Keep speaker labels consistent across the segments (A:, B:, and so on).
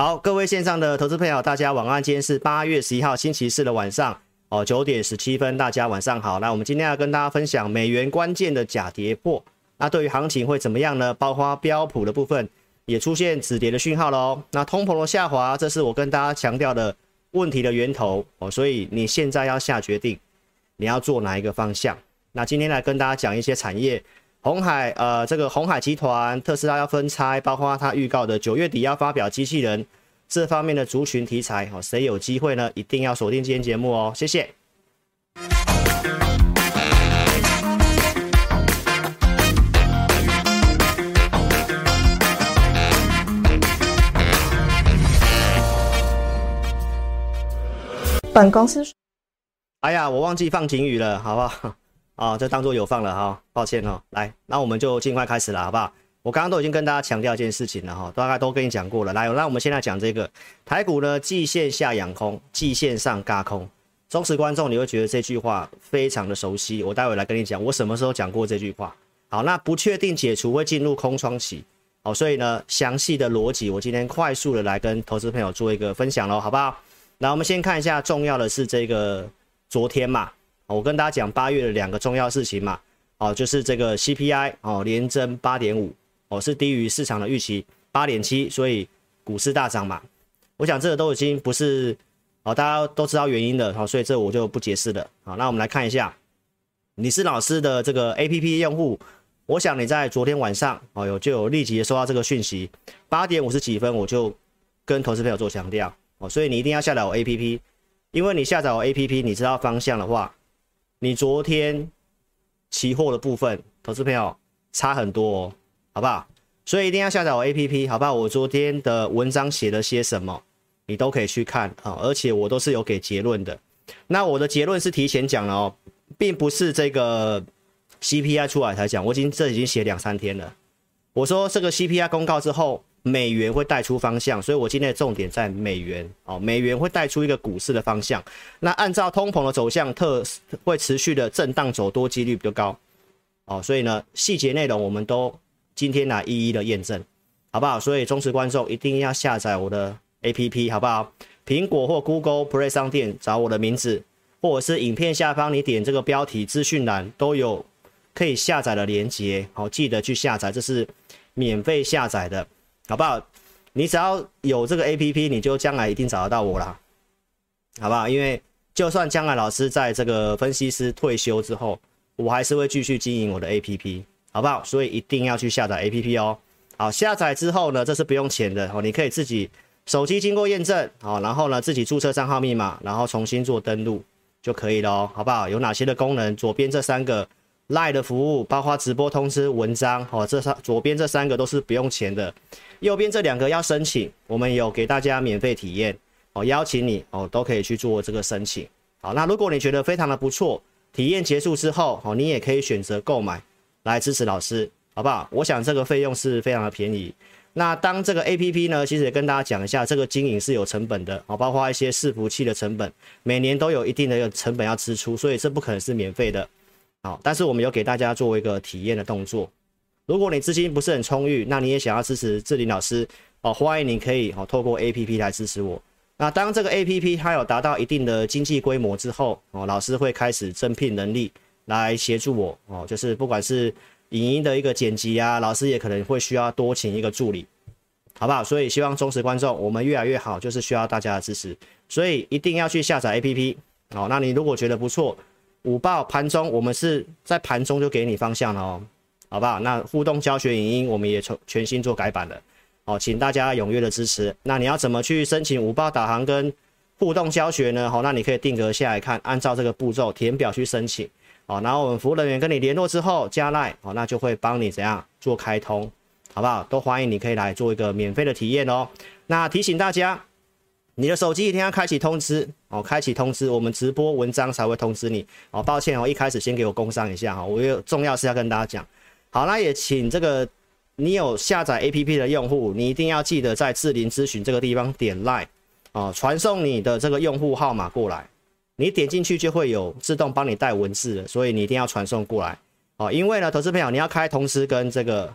A: 好，各位线上的投资朋友，大家晚安。今天是八月十一号星期四的晚上哦，九点十七分，大家晚上好。那我们今天要跟大家分享美元关键的假跌破，那对于行情会怎么样呢？包括标普的部分也出现止跌的讯号喽。那通膨的下滑，这是我跟大家强调的问题的源头哦，所以你现在要下决定，你要做哪一个方向？那今天来跟大家讲一些产业。鸿海，呃，这个红海集团，特斯拉要分拆，包括他预告的九月底要发表机器人这方面的族群题材，哦，谁有机会呢？一定要锁定今天节目哦，谢谢。
B: 本公司，
A: 哎呀，我忘记放警语了，好不好？啊，这当做有放了哈，抱歉哦。来，那我们就尽快开始了，好不好？我刚刚都已经跟大家强调一件事情了哈，大概都跟你讲过了。来，那我们现在讲这个台股呢，季线下养空，季线上轧空。忠实观众你会觉得这句话非常的熟悉，我待会来跟你讲，我什么时候讲过这句话？好，那不确定解除会进入空窗期，好，所以呢，详细的逻辑我今天快速的来跟投资朋友做一个分享喽，好不好？那我们先看一下重要的是这个昨天嘛。我跟大家讲八月的两个重要事情嘛，哦，就是这个 CPI 哦，连增八点五，哦，是低于市场的预期八点七，所以股市大涨嘛。我想这个都已经不是哦，大家都知道原因了，好，所以这我就不解释了。好，那我们来看一下，你是老师的这个 APP 用户，我想你在昨天晚上哦有就有立即收到这个讯息，八点五十几分我就跟投资朋友做强调哦，所以你一定要下载我 APP，因为你下载我 APP，你知道方向的话。你昨天期货的部分，投资朋友差很多哦，好不好？所以一定要下载我 APP，好不好？我昨天的文章写了些什么，你都可以去看啊，而且我都是有给结论的。那我的结论是提前讲了哦，并不是这个 CPI 出来才讲，我已经这已经写两三天了。我说这个 CPI 公告之后。美元会带出方向，所以我今天的重点在美元哦。美元会带出一个股市的方向。那按照通膨的走向，特会持续的震荡走多几率比较高哦。所以呢，细节内容我们都今天来一一的验证，好不好？所以忠实观众一定要下载我的 APP，好不好？苹果或 Google Play 商店找我的名字，或者是影片下方你点这个标题资讯栏都有可以下载的连接，好，记得去下载，这是免费下载的。好不好？你只要有这个 APP，你就将来一定找得到我啦，好不好？因为就算将来老师在这个分析师退休之后，我还是会继续经营我的 APP，好不好？所以一定要去下载 APP 哦。好，下载之后呢，这是不用钱的哦，你可以自己手机经过验证，好，然后呢自己注册账号密码，然后重新做登录就可以了哦，好不好？有哪些的功能？左边这三个 LINE 的服务，包括直播通知、文章，哦，这三左边这三个都是不用钱的。右边这两个要申请，我们有给大家免费体验哦，邀请你哦，都可以去做这个申请。好，那如果你觉得非常的不错，体验结束之后，哦，你也可以选择购买来支持老师，好不好？我想这个费用是非常的便宜。那当这个 APP 呢，其实也跟大家讲一下，这个经营是有成本的，哦，包括一些伺服器的成本，每年都有一定的一个成本要支出，所以这不可能是免费的。好，但是我们有给大家做一个体验的动作。如果你资金不是很充裕，那你也想要支持志霖老师哦，欢迎你可以哦透过 APP 来支持我。那当这个 APP 它有达到一定的经济规模之后哦，老师会开始增聘人力来协助我哦，就是不管是影音的一个剪辑啊，老师也可能会需要多请一个助理，好不好？所以希望忠实观众我们越来越好，就是需要大家的支持，所以一定要去下载 APP 哦。那你如果觉得不错，午报盘中我们是在盘中就给你方向了哦。好不好？那互动教学影音我们也全全新做改版了，好，请大家踊跃的支持。那你要怎么去申请五报导航跟互动教学呢？好，那你可以定格下来看，按照这个步骤填表去申请。好，然后我们服务人员跟你联络之后加赖，好，那就会帮你怎样做开通，好不好？都欢迎你可以来做一个免费的体验哦。那提醒大家，你的手机一定要开启通知哦，开启通知，我们直播文章才会通知你。哦，抱歉哦，一开始先给我工商一下哈，我有重要事要跟大家讲。好，那也请这个你有下载 APP 的用户，你一定要记得在智林咨询这个地方点 LINE 哦，传送你的这个用户号码过来，你点进去就会有自动帮你带文字的，所以你一定要传送过来哦。因为呢，投资朋友你要开通知跟这个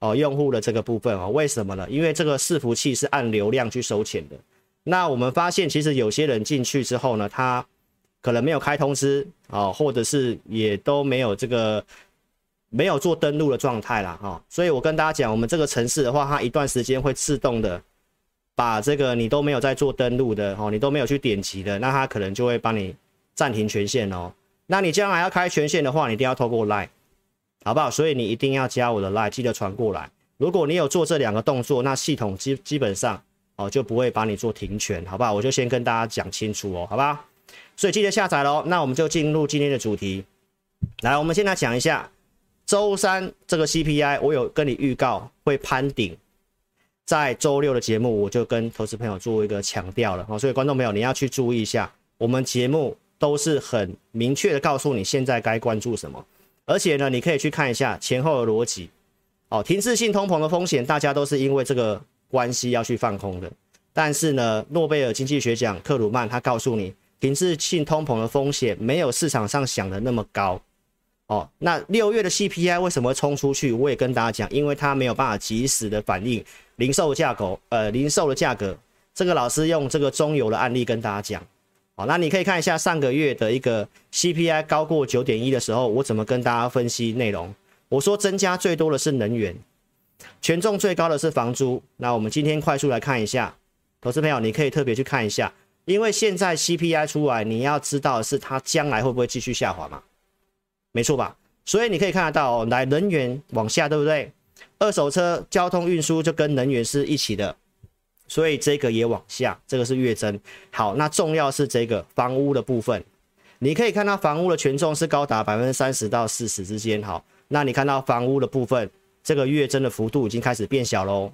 A: 哦用户的这个部分哦，为什么呢？因为这个伺服器是按流量去收钱的。那我们发现，其实有些人进去之后呢，他可能没有开通知啊，或者是也都没有这个没有做登录的状态啦。哈。所以我跟大家讲，我们这个城市的话，它一段时间会自动的把这个你都没有在做登录的哦，你都没有去点击的，那它可能就会帮你暂停权限哦。那你将来要开权限的话，你一定要透过 Line，好不好？所以你一定要加我的 Line，记得传过来。如果你有做这两个动作，那系统基基本上。哦，就不会把你做停权，好不好？我就先跟大家讲清楚哦，好吧？所以记得下载喽。那我们就进入今天的主题。来，我们先来讲一下周三这个 CPI，我有跟你预告会攀顶，在周六的节目我就跟投资朋友做一个强调了哦。所以观众朋友你要去注意一下，我们节目都是很明确的告诉你现在该关注什么，而且呢，你可以去看一下前后的逻辑。哦，停滞性通膨的风险，大家都是因为这个。关系要去放空的，但是呢，诺贝尔经济学奖克鲁曼他告诉你，停滞性通膨的风险没有市场上想的那么高。哦，那六月的 CPI 为什么冲出去？我也跟大家讲，因为它没有办法及时的反映零售价格，呃，零售的价格。这个老师用这个中油的案例跟大家讲。好，那你可以看一下上个月的一个 CPI 高过九点一的时候，我怎么跟大家分析内容？我说增加最多的是能源。权重最高的是房租，那我们今天快速来看一下，投资朋友你可以特别去看一下，因为现在 CPI 出来，你要知道的是它将来会不会继续下滑嘛？没错吧？所以你可以看得到，来能源往下，对不对？二手车、交通运输就跟能源是一起的，所以这个也往下，这个是月增。好，那重要是这个房屋的部分，你可以看到房屋的权重是高达百分之三十到四十之间。好，那你看到房屋的部分。这个月增的幅度已经开始变小喽，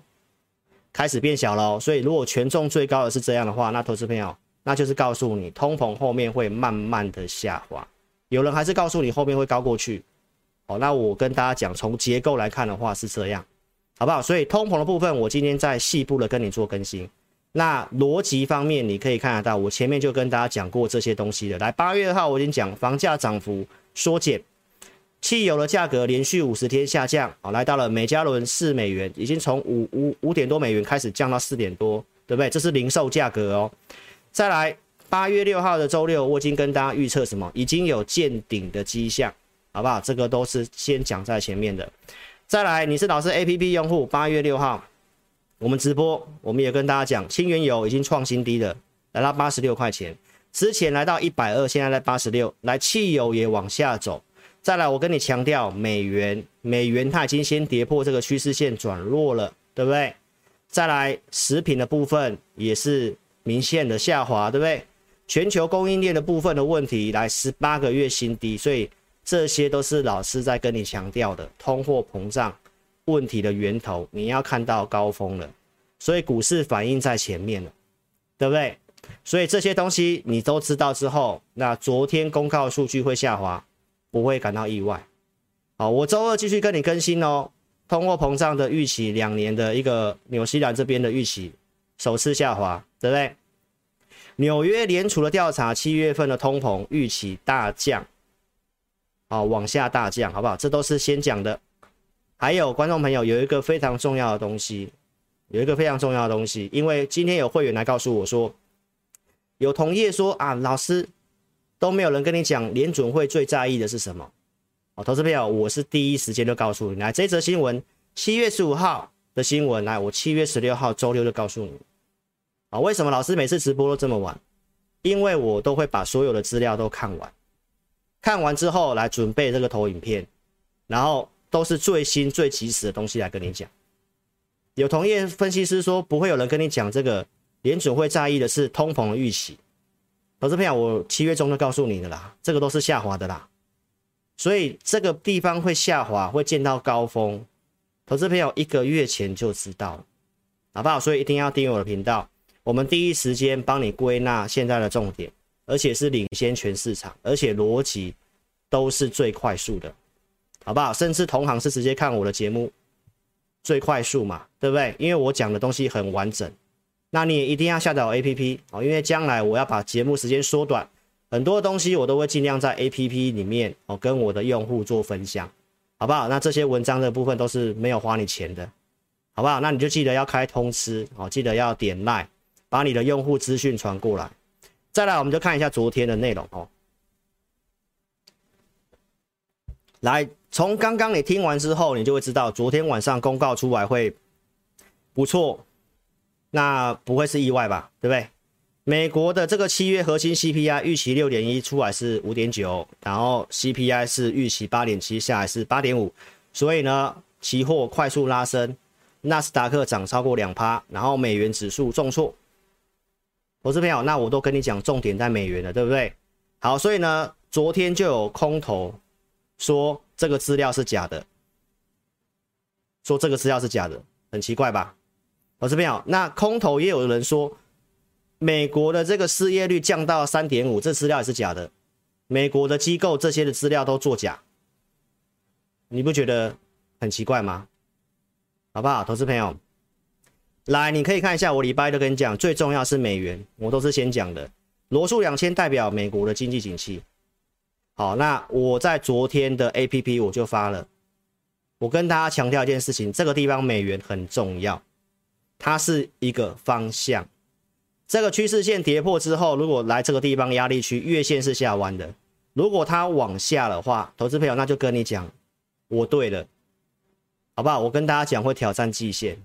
A: 开始变小喽。所以如果权重最高的是这样的话，那投资朋友，那就是告诉你通膨后面会慢慢的下滑。有人还是告诉你后面会高过去，哦，那我跟大家讲，从结构来看的话是这样，好不好？所以通膨的部分，我今天在细部的跟你做更新。那逻辑方面，你可以看得到，我前面就跟大家讲过这些东西的。来，八月二号我已经讲房价涨幅缩减。汽油的价格连续五十天下降，啊，来到了每加仑四美元，已经从五五五点多美元开始降到四点多，对不对？这是零售价格哦。再来，八月六号的周六，我已经跟大家预测什么？已经有见顶的迹象，好不好？这个都是先讲在前面的。再来，你是老师 APP 用户，八月六号我们直播，我们也跟大家讲，轻原油已经创新低了，来到八十六块钱，之前来到一百二，现在在八十六，来汽油也往下走。再来，我跟你强调，美元，美元它已经先跌破这个趋势线转弱了，对不对？再来，食品的部分也是明显的下滑，对不对？全球供应链的部分的问题来十八个月新低，所以这些都是老师在跟你强调的通货膨胀问题的源头，你要看到高峰了，所以股市反应在前面了，对不对？所以这些东西你都知道之后，那昨天公告数据会下滑。不会感到意外，好，我周二继续跟你更新哦。通货膨胀的预期，两年的一个纽西兰这边的预期首次下滑，对不对？纽约联储的调查，七月份的通膨预期大降，好，往下大降，好不好？这都是先讲的。还有观众朋友有一个非常重要的东西，有一个非常重要的东西，因为今天有会员来告诉我说，有同业说啊，老师。都没有人跟你讲联准会最在意的是什么？哦，投资朋友，我是第一时间就告诉你，来这则新闻，七月十五号的新闻，来我七月十六号周六就告诉你。为什么老师每次直播都这么晚？因为我都会把所有的资料都看完，看完之后来准备这个投影片，然后都是最新最及时的东西来跟你讲。有同业分析师说，不会有人跟你讲这个联准会在意的是通膨的预期。投资朋友，我七月中就告诉你的啦，这个都是下滑的啦，所以这个地方会下滑，会见到高峰。投资朋友一个月前就知道了，好不好？所以一定要订阅我的频道，我们第一时间帮你归纳现在的重点，而且是领先全市场，而且逻辑都是最快速的，好不好？甚至同行是直接看我的节目最快速嘛，对不对？因为我讲的东西很完整。那你也一定要下载 APP 哦，因为将来我要把节目时间缩短，很多东西我都会尽量在 APP 里面哦，跟我的用户做分享。好不好？那这些文章的部分都是没有花你钱的，好不好？那你就记得要开通知哦，记得要点麦把你的用户资讯传过来。再来，我们就看一下昨天的内容哦。来，从刚刚你听完之后，你就会知道昨天晚上公告出来会不错，那不会是意外吧？对不对？美国的这个七月核心 CPI 预期六点一，出来是五点九，然后 CPI 是预期八点七，下来是八点五，所以呢，期货快速拉升，纳斯达克涨超过两趴，然后美元指数重挫。投资朋友，那我都跟你讲重点在美元了，对不对？好，所以呢，昨天就有空头说这个资料是假的，说这个资料是假的，很奇怪吧？投资朋友，那空头也有人说。美国的这个失业率降到三点五，这资料也是假的。美国的机构这些的资料都作假，你不觉得很奇怪吗？好不好，投资朋友，来，你可以看一下，我礼拜都跟你讲，最重要是美元，我都是先讲的。罗素两千代表美国的经济景气。好，那我在昨天的 APP 我就发了，我跟大家强调一件事情，这个地方美元很重要，它是一个方向。这个趋势线跌破之后，如果来这个地方压力区，月线是下弯的。如果它往下的话，投资朋友那就跟你讲，我对了，好不好？我跟大家讲会挑战季线，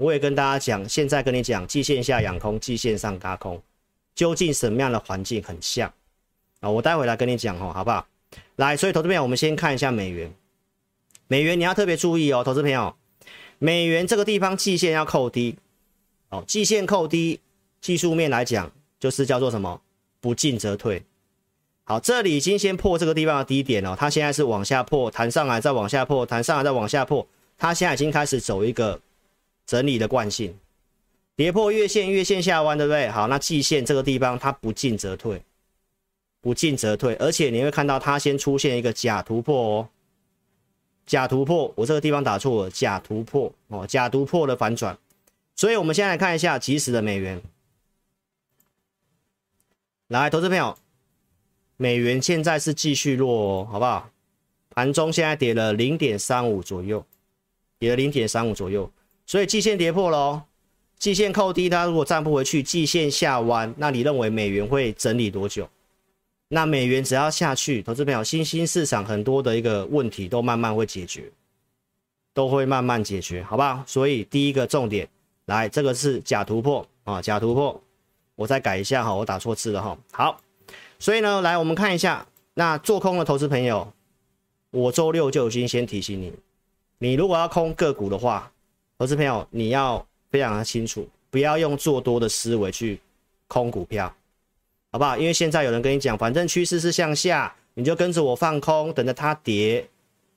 A: 我也跟大家讲，现在跟你讲季线下养空，季线上轧空，究竟什么样的环境很像啊？我待会来跟你讲哦，好不好？来，所以投资朋友，我们先看一下美元，美元你要特别注意哦，投资朋友，美元这个地方季线要扣低，哦，季线扣低。技术面来讲，就是叫做什么？不进则退。好，这里已经先破这个地方的低点了，它现在是往下破，弹上来再往下破，弹上来再往下破，它现在已经开始走一个整理的惯性，跌破月线，月线下弯，对不对？好，那季线这个地方它不进则退，不进则退，而且你会看到它先出现一个假突破哦，假突破，我这个地方打错了，假突破哦，假突破的反转，所以我们先来看一下即时的美元。来，投资朋友，美元现在是继续弱哦，好不好？盘中现在跌了零点三五左右，跌了零点三五左右，所以季线跌破了哦，季线扣低，它如果站不回去，季线下弯，那你认为美元会整理多久？那美元只要下去，投资朋友，新兴市场很多的一个问题都慢慢会解决，都会慢慢解决，好不好？所以第一个重点，来，这个是假突破啊，假突破。我再改一下哈，我打错字了哈。好，所以呢，来我们看一下，那做空的投资朋友，我周六就已经先提醒你，你如果要空个股的话，投资朋友你要非常的清楚，不要用做多的思维去空股票，好不好？因为现在有人跟你讲，反正趋势是向下，你就跟着我放空，等着它跌，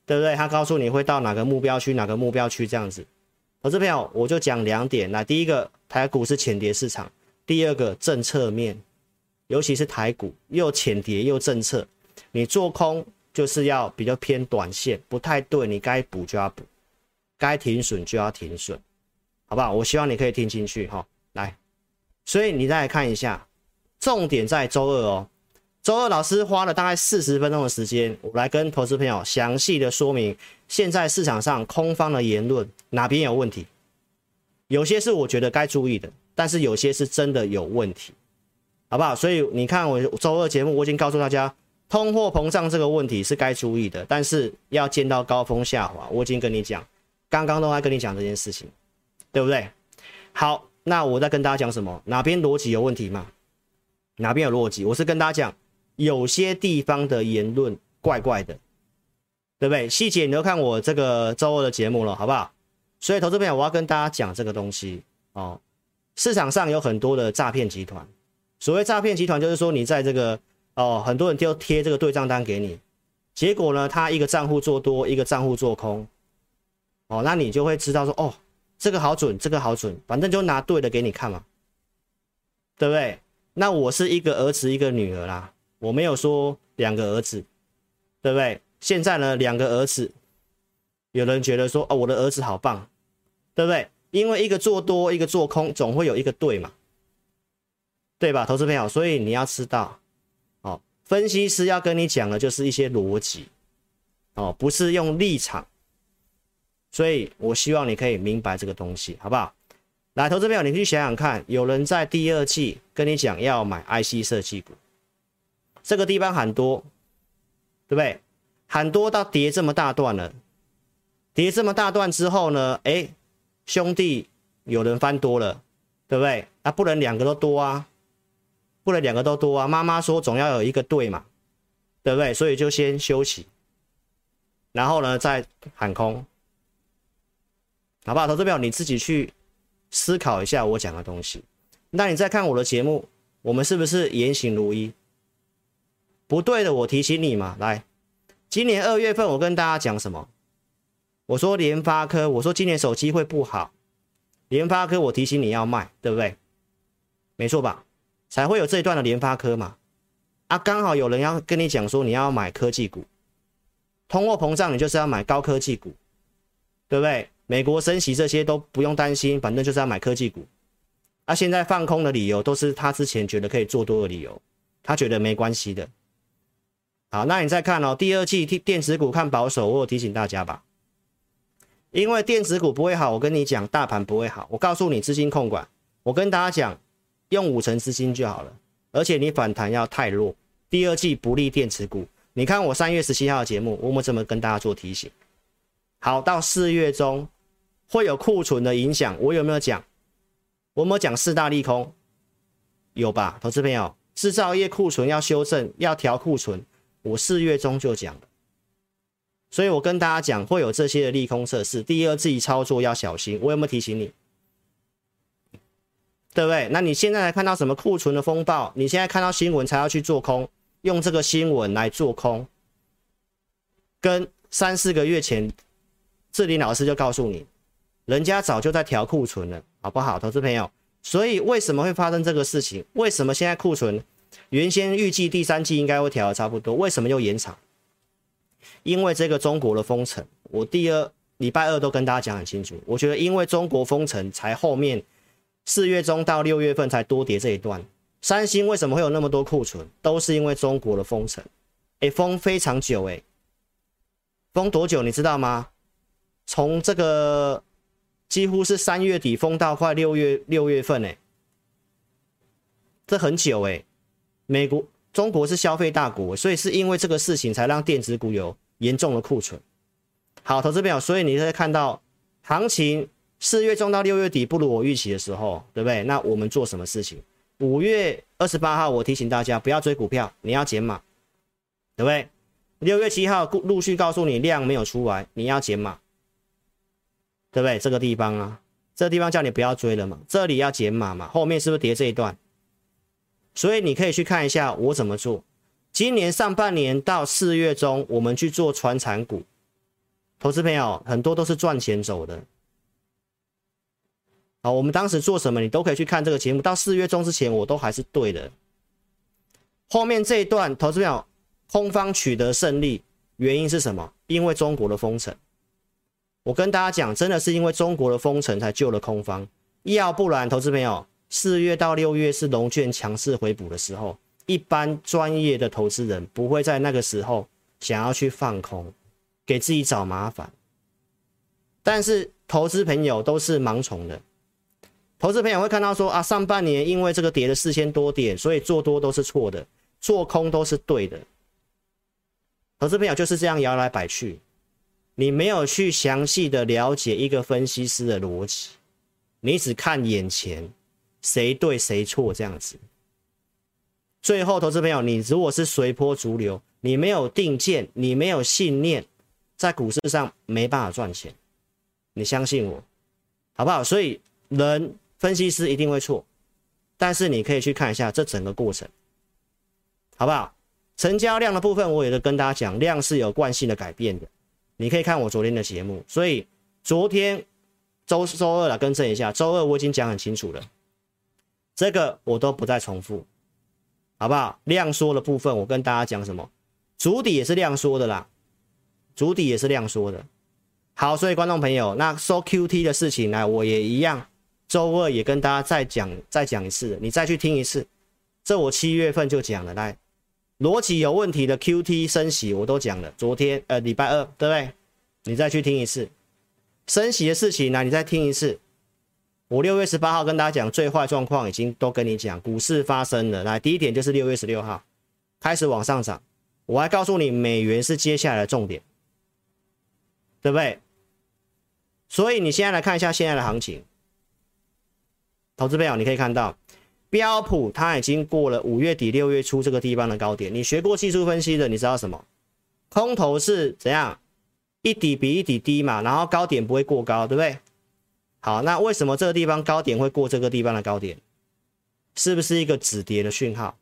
A: 对不对？他告诉你会到哪个目标区，哪个目标区这样子。投资朋友，我就讲两点，那第一个，台股是浅跌市场。第二个政策面，尤其是台股又浅跌又政策，你做空就是要比较偏短线，不太对，你该补就要补，该停损就要停损，好不好？我希望你可以听进去哈。来，所以你再来看一下，重点在周二哦。周二老师花了大概四十分钟的时间，我来跟投资朋友详细的说明，现在市场上空方的言论哪边有问题，有些是我觉得该注意的。但是有些是真的有问题，好不好？所以你看我周二节目，我已经告诉大家，通货膨胀这个问题是该注意的，但是要见到高峰下滑，我已经跟你讲，刚刚都在跟你讲这件事情，对不对？好，那我在跟大家讲什么？哪边逻辑有问题吗？哪边有逻辑？我是跟大家讲，有些地方的言论怪怪的，对不对？细节你都看我这个周二的节目了，好不好？所以投资朋友，我要跟大家讲这个东西哦。市场上有很多的诈骗集团，所谓诈骗集团就是说，你在这个哦，很多人就贴这个对账单给你，结果呢，他一个账户做多，一个账户做空，哦，那你就会知道说，哦，这个好准，这个好准，反正就拿对的给你看嘛，对不对？那我是一个儿子一个女儿啦，我没有说两个儿子，对不对？现在呢，两个儿子，有人觉得说，哦，我的儿子好棒，对不对？因为一个做多，一个做空，总会有一个对嘛，对吧，投资朋友？所以你要知道，哦，分析师要跟你讲的就是一些逻辑，哦，不是用立场。所以我希望你可以明白这个东西，好不好？来，投资朋友，你去想想看，有人在第二季跟你讲要买 IC 设计股，这个地方喊多，对不对？喊多到跌这么大段了，跌这么大段之后呢？哎，兄弟，有人翻多了，对不对？啊，不能两个都多啊，不能两个都多啊。妈妈说总要有一个对嘛，对不对？所以就先休息，然后呢再喊空。好不好？投资票你自己去思考一下我讲的东西。那你再看我的节目，我们是不是言行如一？不对的，我提醒你嘛。来，今年二月份我跟大家讲什么？我说联发科，我说今年手机会不好。联发科，我提醒你要卖，对不对？没错吧？才会有这一段的联发科嘛。啊，刚好有人要跟你讲说你要买科技股，通货膨胀，你就是要买高科技股，对不对？美国升息这些都不用担心，反正就是要买科技股。啊，现在放空的理由都是他之前觉得可以做多的理由，他觉得没关系的。好，那你再看哦，第二季电子股看保守，我有提醒大家吧，因为电子股不会好，我跟你讲，大盘不会好。我告诉你资金控管，我跟大家讲，用五成资金就好了，而且你反弹要太弱，第二季不利电子股。你看我三月十七号的节目，我们怎么跟大家做提醒？好，到四月中。会有库存的影响，我有没有讲？我有没有讲四大利空？有吧，投资朋友，制造业库存要修正，要调库存，我四月中就讲了。所以我跟大家讲，会有这些的利空测试，第二自己操作要小心。我有没有提醒你？对不对？那你现在来看到什么库存的风暴？你现在看到新闻才要去做空，用这个新闻来做空，跟三四个月前志林老师就告诉你。人家早就在调库存了，好不好，投资朋友？所以为什么会发生这个事情？为什么现在库存原先预计第三季应该会调的差不多，为什么又延长？因为这个中国的封城，我第二礼拜二都跟大家讲很清楚。我觉得因为中国封城，才后面四月中到六月份才多跌这一段。三星为什么会有那么多库存？都是因为中国的封城，诶，封非常久，诶，封多久你知道吗？从这个。几乎是三月底封到快六月六月份哎，这很久哎。美国、中国是消费大国，所以是因为这个事情才让电子股有严重的库存。好，投资朋友，所以你会看到行情四月中到六月底不如我预期的时候，对不对？那我们做什么事情？五月二十八号，我提醒大家不要追股票，你要减码，对不对？六月七号陆续告诉你量没有出来，你要减码。对不对？这个地方啊，这个地方叫你不要追了嘛，这里要减码嘛，后面是不是叠这一段？所以你可以去看一下我怎么做。今年上半年到四月中，我们去做传产股，投资朋友很多都是赚钱走的。好，我们当时做什么，你都可以去看这个节目。到四月中之前，我都还是对的。后面这一段，投资朋友空方取得胜利，原因是什么？因为中国的封城。我跟大家讲，真的是因为中国的封城才救了空方，要不然，投资朋友，四月到六月是龙卷强势回补的时候，一般专业的投资人不会在那个时候想要去放空，给自己找麻烦。但是投资朋友都是盲从的，投资朋友会看到说啊，上半年因为这个跌了四千多点，所以做多都是错的，做空都是对的。投资朋友就是这样摇来摆去。你没有去详细的了解一个分析师的逻辑，你只看眼前谁对谁错这样子。最后，投资朋友，你如果是随波逐流，你没有定见，你没有信念，在股市上没办法赚钱。你相信我，好不好？所以，人分析师一定会错，但是你可以去看一下这整个过程，好不好？成交量的部分，我也都跟大家讲，量是有惯性的改变的。你可以看我昨天的节目，所以昨天周周二来更正一下，周二我已经讲很清楚了，这个我都不再重复，好不好？量缩的部分我跟大家讲什么？主底也是量缩的啦，主底也是量缩的。好，所以观众朋友，那收 QT 的事情呢，我也一样，周二也跟大家再讲再讲一次，你再去听一次，这我七月份就讲了，来，逻辑有问题的 QT 升息我都讲了，昨天呃礼拜二对不对？你再去听一次升息的事情，来你再听一次。我六月十八号跟大家讲最坏状况已经都跟你讲，股市发生了。来第一点就是六月十六号开始往上涨，我还告诉你美元是接下来的重点，对不对？所以你现在来看一下现在的行情，投资朋友你可以看到。标普它已经过了五月底六月初这个地方的高点，你学过技术分析的，你知道什么？空头是怎样？一底比一底低嘛，然后高点不会过高，对不对？好，那为什么这个地方高点会过这个地方的高点？是不是一个止跌的讯号？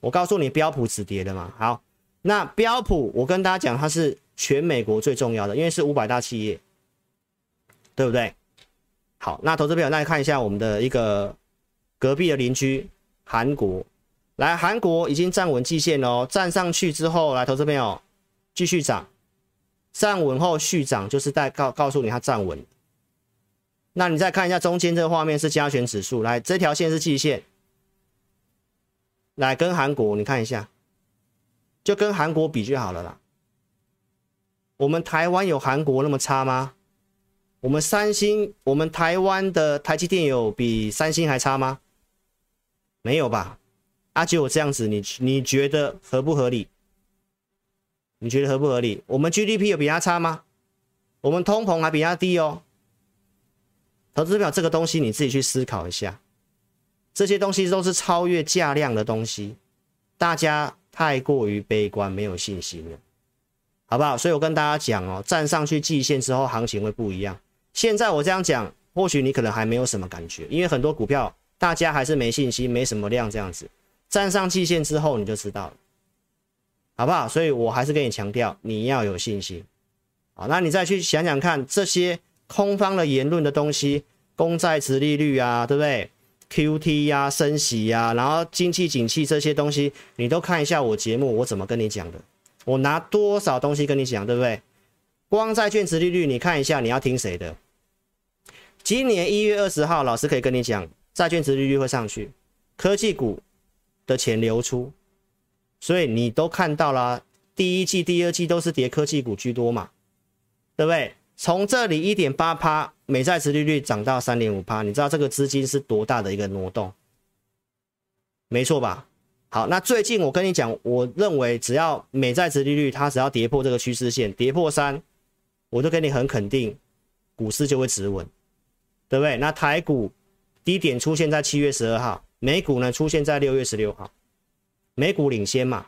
A: 我告诉你，标普止跌的嘛。好，那标普我跟大家讲，它是全美国最重要的，因为是五百大企业，对不对？好，那投资朋友，那看一下我们的一个。隔壁的邻居韩国，来，韩国已经站稳季线哦，站上去之后，来，投资朋友继续涨，站稳后续涨，就是在告告诉你它站稳。那你再看一下中间这个画面是加权指数，来，这条线是季线，来跟韩国你看一下，就跟韩国比就好了啦。我们台湾有韩国那么差吗？我们三星，我们台湾的台积电有比三星还差吗？没有吧？阿、啊、就这样子，你你觉得合不合理？你觉得合不合理？我们 GDP 有比它差吗？我们通膨还比它低哦。投资表这个东西你自己去思考一下，这些东西都是超越价量的东西，大家太过于悲观，没有信心了，好不好？所以我跟大家讲哦，站上去季线之后，行情会不一样。现在我这样讲，或许你可能还没有什么感觉，因为很多股票。大家还是没信心，没什么量这样子，站上季线之后你就知道了，好不好？所以我还是跟你强调，你要有信心。好，那你再去想想看，这些空方的言论的东西，公债殖利率啊，对不对？QT 呀、啊，升息呀、啊，然后经济景气这些东西，你都看一下我节目，我怎么跟你讲的？我拿多少东西跟你讲，对不对？光债券殖利率，你看一下，你要听谁的？今年一月二十号，老师可以跟你讲。债券殖利率会上去，科技股的钱流出，所以你都看到了，第一季、第二季都是跌科技股居多嘛，对不对？从这里一点八趴美债殖利率涨到三点五趴，你知道这个资金是多大的一个挪动？没错吧？好，那最近我跟你讲，我认为只要美债殖利率它只要跌破这个趋势线，跌破三，我就跟你很肯定，股市就会止稳，对不对？那台股。低点出现在七月十二号，美股呢出现在六月十六号，美股领先嘛。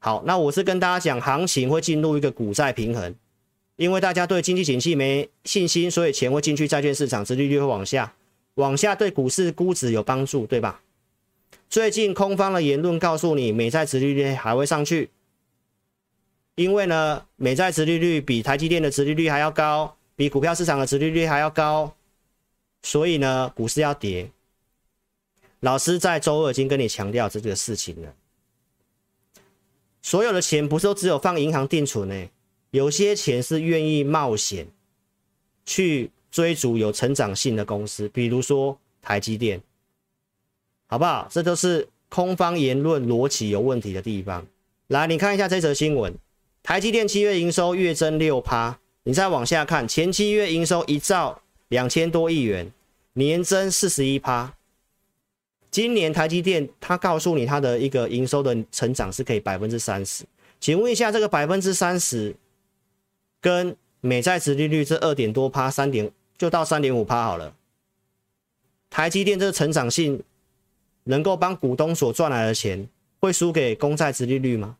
A: 好，那我是跟大家讲，行情会进入一个股债平衡，因为大家对经济景气没信心，所以钱会进去债券市场，殖利率会往下，往下对股市估值有帮助，对吧？最近空方的言论告诉你，美债殖利率还会上去，因为呢，美债殖利率比台积电的殖利率还要高，比股票市场的殖利率还要高。所以呢，股市要跌。老师在周二已经跟你强调这个事情了。所有的钱不是都只有放银行定存呢？有些钱是愿意冒险去追逐有成长性的公司，比如说台积电，好不好？这都是空方言论逻辑有问题的地方。来，你看一下这则新闻：台积电七月营收月增六趴。你再往下看，前七月营收一兆。两千多亿元，年增四十一趴。今年台积电，他告诉你他的一个营收的成长是可以百分之三十。请问一下，这个百分之三十跟美债殖利率这二点多趴，三点就到三点五趴好了。台积电这个成长性能够帮股东所赚来的钱，会输给公债殖利率吗？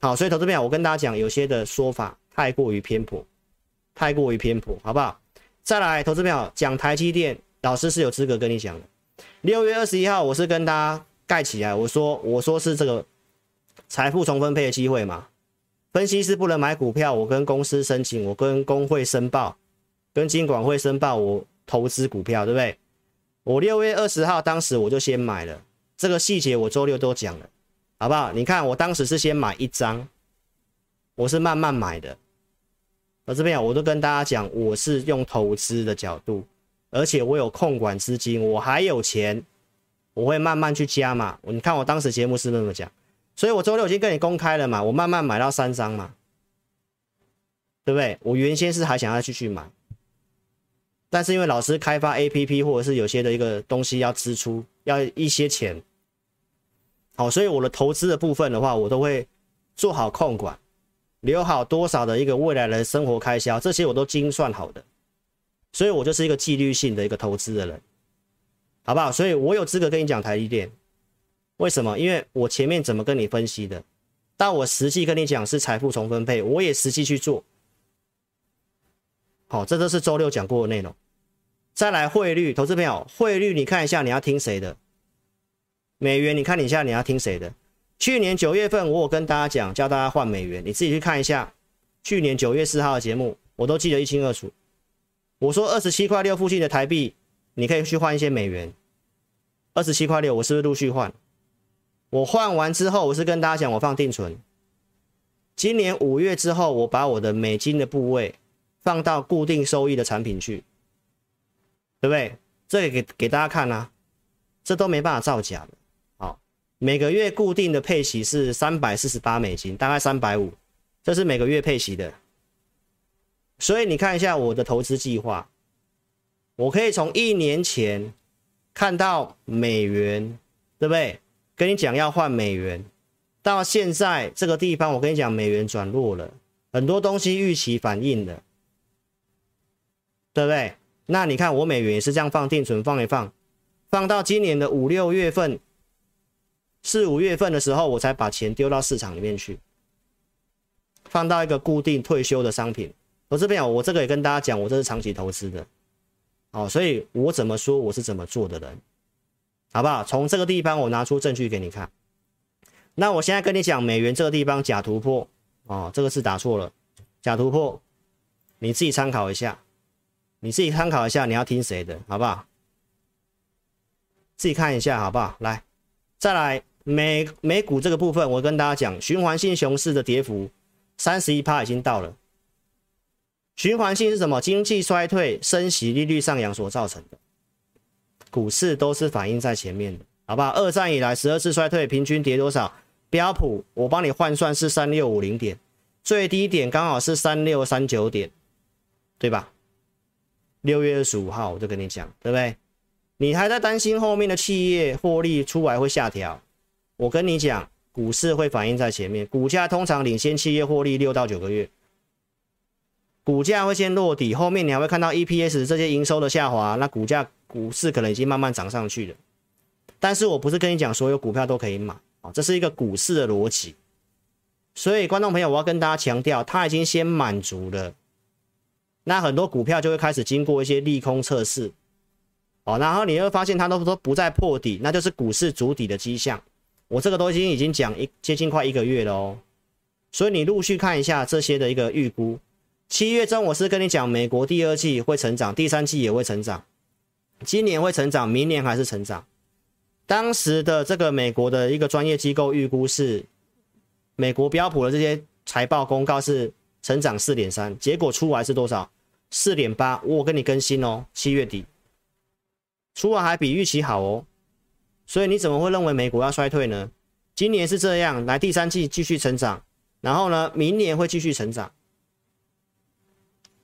A: 好，所以投资朋友，我跟大家讲，有些的说法太过于偏颇，太过于偏颇，好不好？再来，投资票讲台积电，老师是有资格跟你讲的。六月二十一号，我是跟大家盖起来，我说我说是这个财富重分配的机会嘛。分析师不能买股票，我跟公司申请，我跟工会申报，跟金管会申报，我投资股票，对不对？我六月二十号当时我就先买了，这个细节我周六都讲了，好不好？你看我当时是先买一张，我是慢慢买的。而这边啊我都跟大家讲，我是用投资的角度，而且我有控管资金，我还有钱，我会慢慢去加嘛。你看我当时节目是不是这么讲？所以我周六已经跟你公开了嘛，我慢慢买到三张嘛，对不对？我原先是还想要继续买，但是因为老师开发 APP 或者是有些的一个东西要支出，要一些钱，好，所以我的投资的部分的话，我都会做好控管，留好多少的一个未来的生活开销，这些我都精算好的，所以我就是一个纪律性的一个投资的人，好不好？所以我有资格跟你讲台积电。为什么？因为我前面怎么跟你分析的，但我实际跟你讲是财富重分配，我也实际去做。好，这都是周六讲过的内容。再来汇率，投资朋友，汇率你看一下，你要听谁的？美元，你看一下你要听谁的？去年九月份我有跟大家讲，教大家换美元，你自己去看一下。去年九月四号的节目，我都记得一清二楚。我说二十七块六附近的台币，你可以去换一些美元。二十七块六，我是不是陆续换？我换完之后，我是跟大家讲，我放定存。今年五月之后，我把我的美金的部位放到固定收益的产品去，对不对？这个给给大家看啊，这都没办法造假的。每个月固定的配息是三百四十八美金，大概三百五，这是每个月配息的。所以你看一下我的投资计划，我可以从一年前看到美元，对不对？跟你讲要换美元，到现在这个地方，我跟你讲美元转弱了，很多东西预期反应的，对不对？那你看我美元也是这样放定存，放一放，放到今年的五六月份、四五月份的时候，我才把钱丢到市场里面去，放到一个固定退休的商品。我这边我这个也跟大家讲，我这是长期投资的，哦，所以我怎么说我是怎么做的人。好不好？从这个地方我拿出证据给你看。那我现在跟你讲，美元这个地方假突破哦，这个字打错了，假突破，你自己参考一下，你自己参考一下，你要听谁的，好不好？自己看一下，好不好？来，再来美美股这个部分，我跟大家讲，循环性熊市的跌幅三十一趴已经到了。循环性是什么？经济衰退、升息、利率上扬所造成的。股市都是反映在前面的，好不好？二战以来十二次衰退，平均跌多少？标普我帮你换算是三六五零点，最低点刚好是三六三九点，对吧？六月二十五号我就跟你讲，对不对？你还在担心后面的企业获利出来会下调？我跟你讲，股市会反映在前面，股价通常领先企业获利六到九个月，股价会先落底，后面你还会看到 EPS 这些营收的下滑，那股价。股市可能已经慢慢涨上去了，但是我不是跟你讲所有股票都可以买啊，这是一个股市的逻辑。所以观众朋友，我要跟大家强调，它已经先满足了，那很多股票就会开始经过一些利空测试，哦，然后你会发现它都说不再破底，那就是股市筑底的迹象。我这个都已经已经讲一接近快一个月了哦，所以你陆续看一下这些的一个预估。七月中我是跟你讲，美国第二季会成长，第三季也会成长。今年会成长，明年还是成长。当时的这个美国的一个专业机构预估是，美国标普的这些财报公告是成长四点三，结果出来是多少？四点八。我跟你更新哦，七月底出来还比预期好哦。所以你怎么会认为美国要衰退呢？今年是这样，来第三季继续成长，然后呢，明年会继续成长。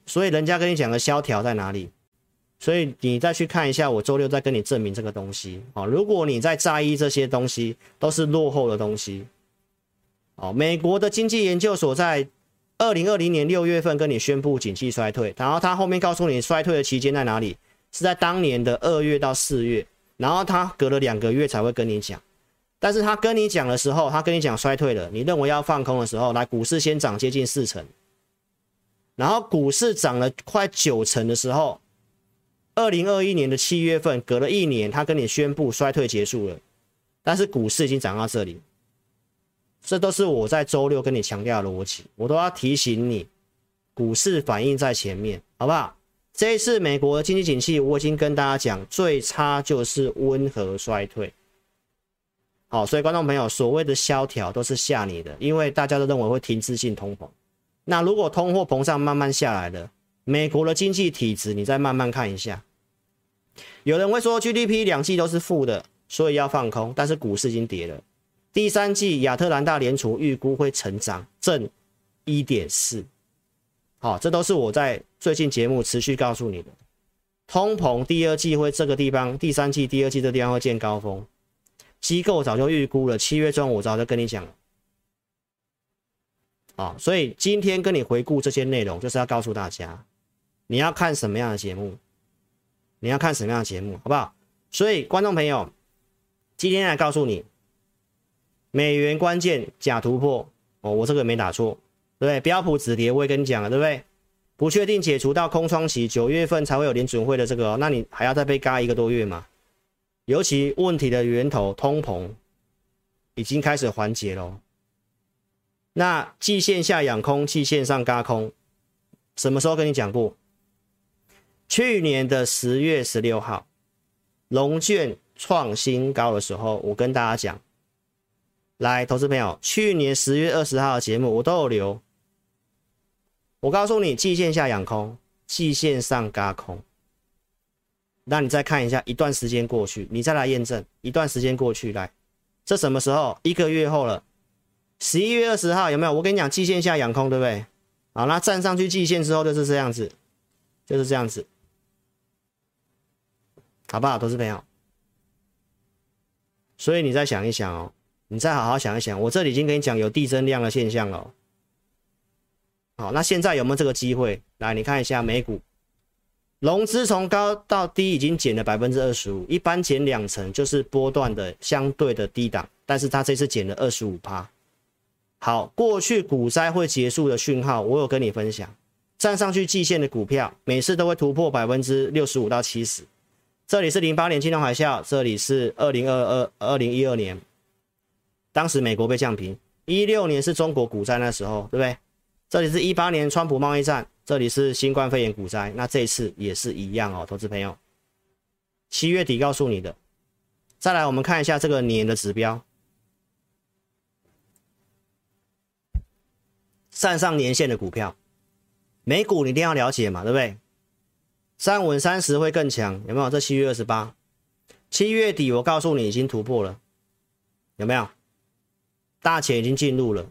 A: 所以人家跟你讲的萧条在哪里？所以你再去看一下，我周六再跟你证明这个东西。好，如果你在在意这些东西，都是落后的东西。哦，美国的经济研究所在二零二零年六月份跟你宣布景气衰退，然后他后面告诉你衰退的期间在哪里，是在当年的二月到四月，然后他隔了两个月才会跟你讲。但是他跟你讲的时候，他跟你讲衰退了，你认为要放空的时候，来股市先涨接近四成，然后股市涨了快九成的时候。二零二一年的七月份，隔了一年，他跟你宣布衰退结束了，但是股市已经涨到这里，这都是我在周六跟你强调的逻辑，我都要提醒你，股市反应在前面，好不好？这一次美国经济景气，我已经跟大家讲，最差就是温和衰退，好，所以观众朋友，所谓的萧条都是吓你的，因为大家都认为会停滞性通膨，那如果通货膨胀慢慢下来了，美国的经济体质，你再慢慢看一下。有人会说 GDP 两季都是负的，所以要放空，但是股市已经跌了。第三季亚特兰大联储预估会成长正一点四，好，这都是我在最近节目持续告诉你的。通膨第二季会这个地方，第三季、第二季这地方会见高峰，机构早就预估了，七月中我早就跟你讲了。啊，所以今天跟你回顾这些内容，就是要告诉大家，你要看什么样的节目，你要看什么样的节目，好不好？所以观众朋友，今天来告诉你。美元关键假突破哦，我这个没打错，对不对？标普止跌，我也跟你讲了，对不对？不确定解除到空窗期，九月份才会有联准会的这个，那你还要再被嘎一个多月吗？尤其问题的源头通膨已经开始缓解了，那季线下养空，季线上嘎空，什么时候跟你讲过？去年的十月十六号，融券创新高的时候，我跟大家讲。来，投资朋友，去年十月二十号的节目我都有留。我告诉你，季线下养空，季线上轧空。那你再看一下，一段时间过去，你再来验证。一段时间过去，来，这什么时候？一个月后了，十一月二十号有没有？我跟你讲，季线下养空，对不对？好，那站上去季线之后就是这样子，就是这样子，好不好，投资朋友？所以你再想一想哦。你再好好想一想，我这里已经跟你讲有递增量的现象了。好，那现在有没有这个机会？来，你看一下美股，融资从高到低已经减了百分之二十五，一般减两成就是波段的相对的低档，但是它这次减了二十五趴。好，过去股灾会结束的讯号，我有跟你分享，站上去季线的股票，每次都会突破百分之六十五到七十。这里是零八年金融海啸，这里是二零二二二零一二年。当时美国被降平，一六年是中国股灾那时候，对不对？这里是一八年川普贸易战，这里是新冠肺炎股灾，那这一次也是一样哦，投资朋友。七月底告诉你的。再来，我们看一下这个年的指标，站上年线的股票，美股你一定要了解嘛，对不对？三稳三十会更强，有没有？这七月二十八，七月底我告诉你已经突破了，有没有？大钱已经进入了，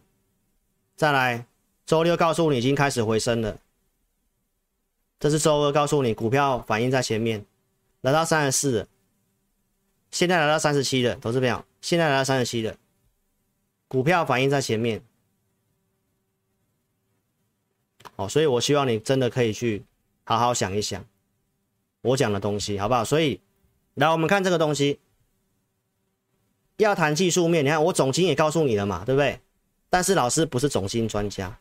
A: 再来，周六告诉你已经开始回升了，这是周二告诉你股票反应在前面，来到三十四，现在来到三十七了，投资朋友现在来到三十七了，股票反应在前面，好，所以我希望你真的可以去好好想一想我讲的东西，好不好？所以，来我们看这个东西。要谈技术面，你看我总经也告诉你了嘛，对不对？但是老师不是总经专家，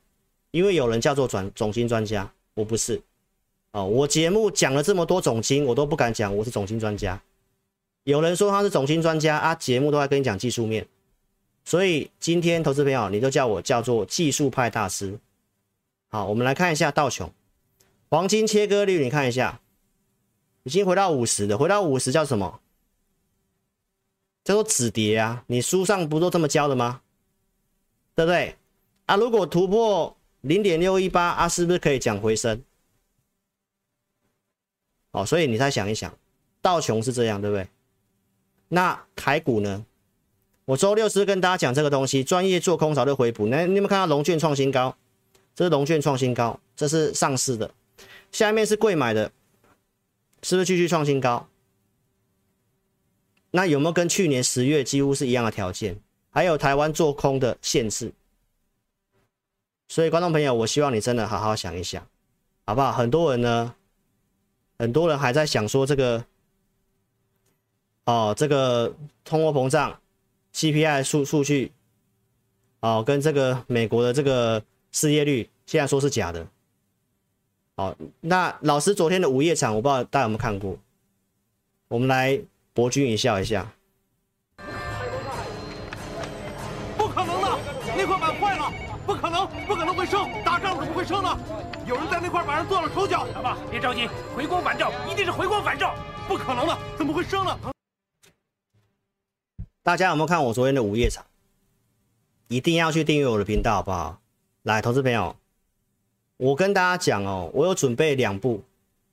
A: 因为有人叫做转总经专家，我不是。哦，我节目讲了这么多总经，我都不敢讲我是总经专家。有人说他是总经专家啊，节目都在跟你讲技术面，所以今天投资朋友，你就叫我叫做技术派大师。好，我们来看一下道琼，黄金切割率，你看一下，已经回到五十了，回到五十叫什么？叫做止跌啊！你书上不都这么教的吗？对不对？啊，如果突破零点六一八啊，是不是可以讲回升？哦，所以你再想一想，道琼是这样，对不对？那台股呢？我周六是跟大家讲这个东西，专业做空早就回补。那你有没有看到龙券创新高？这是龙券创新高，这是上市的，下面是贵买的，是不是继续创新高？那有没有跟去年十月几乎是一样的条件？还有台湾做空的限制，所以观众朋友，我希望你真的好好想一想，好不好？很多人呢，很多人还在想说这个，哦，这个通货膨胀 CPI 数数据，哦，跟这个美国的这个失业率，现在说是假的。好，那老师昨天的午夜场，我不知道大家有没有看过，我们来。博君一笑一下，
C: 打仗怎么会升呢？有人在那块板上做了手脚。老爸，别着急，回光返照，一定是回光返照，不可能的，怎么会生呢？
A: 大家有没有看我昨天的午夜场？一定要去订阅我的频道，好不好？来，投资朋友，我跟大家讲哦，我有准备两部，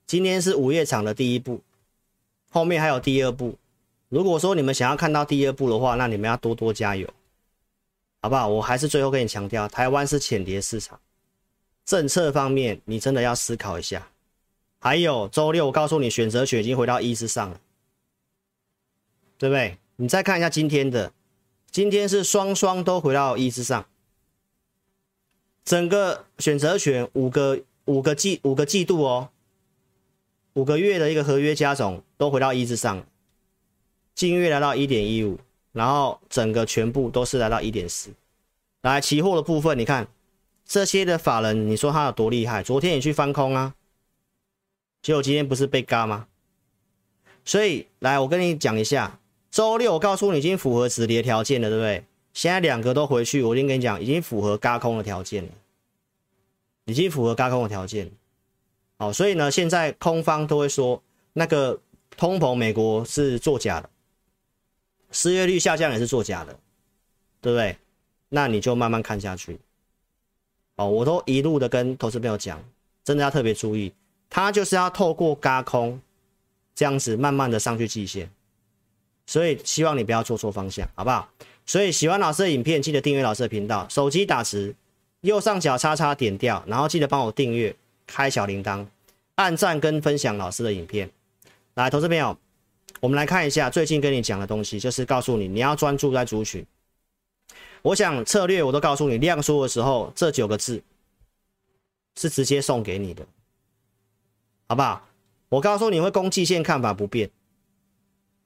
A: 今天是午夜场的第一部。后面还有第二部，如果说你们想要看到第二部的话，那你们要多多加油，好不好？我还是最后跟你强调，台湾是浅碟市场，政策方面你真的要思考一下。还有周六，我告诉你，选择权已经回到一之上了，对不对？你再看一下今天的，今天是双双都回到一之上，整个选择权五个五个季五个季度哦，五个月的一个合约加总都回到一之上，近月来到一点一五，然后整个全部都是来到一点四。来，期货的部分，你看这些的法人，你说他有多厉害？昨天也去翻空啊。结果今天不是被嘎吗？所以来，我跟你讲一下，周六我告诉你已经符合止跌条件了，对不对？现在两个都回去，我已经跟你讲，已经符合嘎空的条件了，已经符合嘎空的条件。好，所以呢，现在空方都会说那个通膨美国是作假的，失业率下降也是作假的，对不对？那你就慢慢看下去。哦，我都一路的跟投资朋友讲，真的要特别注意。它就是要透过轧空这样子慢慢的上去季线，所以希望你不要做错方向，好不好？所以喜欢老师的影片，记得订阅老师的频道，手机打字右上角叉叉点掉，然后记得帮我订阅，开小铃铛，按赞跟分享老师的影片。来，投资朋友，我们来看一下最近跟你讲的东西，就是告诉你你要专注在族群。我想策略我都告诉你，量缩的时候这九个字是直接送给你的。好不好？我告诉你会攻季线看法不变，